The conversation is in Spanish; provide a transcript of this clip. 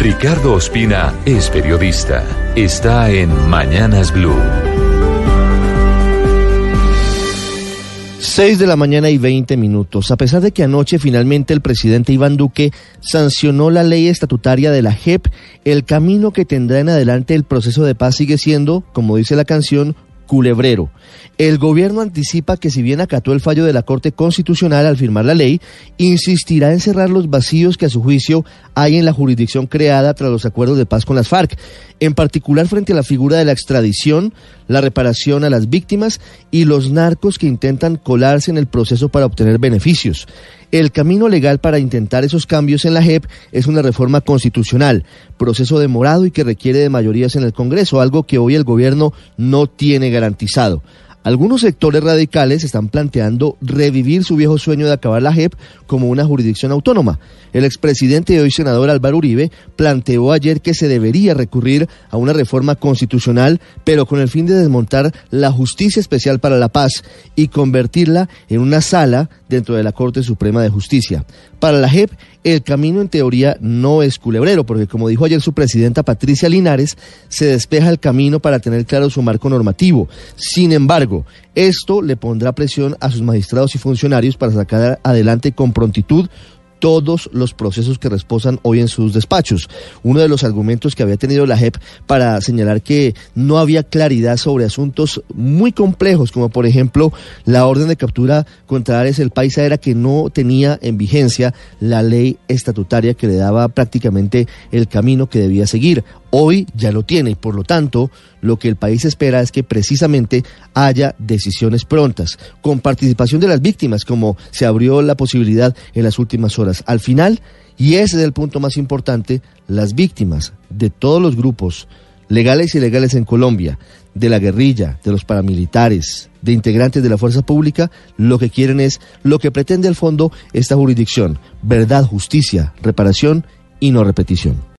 Ricardo Ospina es periodista. Está en Mañanas Blue. 6 de la mañana y 20 minutos. A pesar de que anoche finalmente el presidente Iván Duque sancionó la ley estatutaria de la JEP, el camino que tendrá en adelante el proceso de paz sigue siendo, como dice la canción, culebrero. El gobierno anticipa que si bien acató el fallo de la Corte Constitucional al firmar la ley, insistirá en cerrar los vacíos que a su juicio hay en la jurisdicción creada tras los acuerdos de paz con las FARC, en particular frente a la figura de la extradición, la reparación a las víctimas y los narcos que intentan colarse en el proceso para obtener beneficios. El camino legal para intentar esos cambios en la JEP es una reforma constitucional, proceso demorado y que requiere de mayorías en el Congreso, algo que hoy el gobierno no tiene garantizado. Algunos sectores radicales están planteando revivir su viejo sueño de acabar la JEP como una jurisdicción autónoma. El expresidente y hoy senador Álvaro Uribe planteó ayer que se debería recurrir a una reforma constitucional, pero con el fin de desmontar la Justicia Especial para la Paz y convertirla en una sala dentro de la Corte Suprema de Justicia. Para la JEP, el camino en teoría no es culebrero, porque como dijo ayer su presidenta Patricia Linares, se despeja el camino para tener claro su marco normativo. Sin embargo, esto le pondrá presión a sus magistrados y funcionarios para sacar adelante con prontitud todos los procesos que reposan hoy en sus despachos. Uno de los argumentos que había tenido la JEP para señalar que no había claridad sobre asuntos muy complejos, como por ejemplo la orden de captura contra Ares el Paisa era que no tenía en vigencia la ley estatutaria que le daba prácticamente el camino que debía seguir. Hoy ya lo tiene y por lo tanto lo que el país espera es que precisamente haya decisiones prontas, con participación de las víctimas, como se abrió la posibilidad en las últimas horas. Al final, y ese es el punto más importante, las víctimas de todos los grupos legales y ilegales en Colombia, de la guerrilla, de los paramilitares, de integrantes de la fuerza pública, lo que quieren es lo que pretende al fondo esta jurisdicción, verdad, justicia, reparación y no repetición.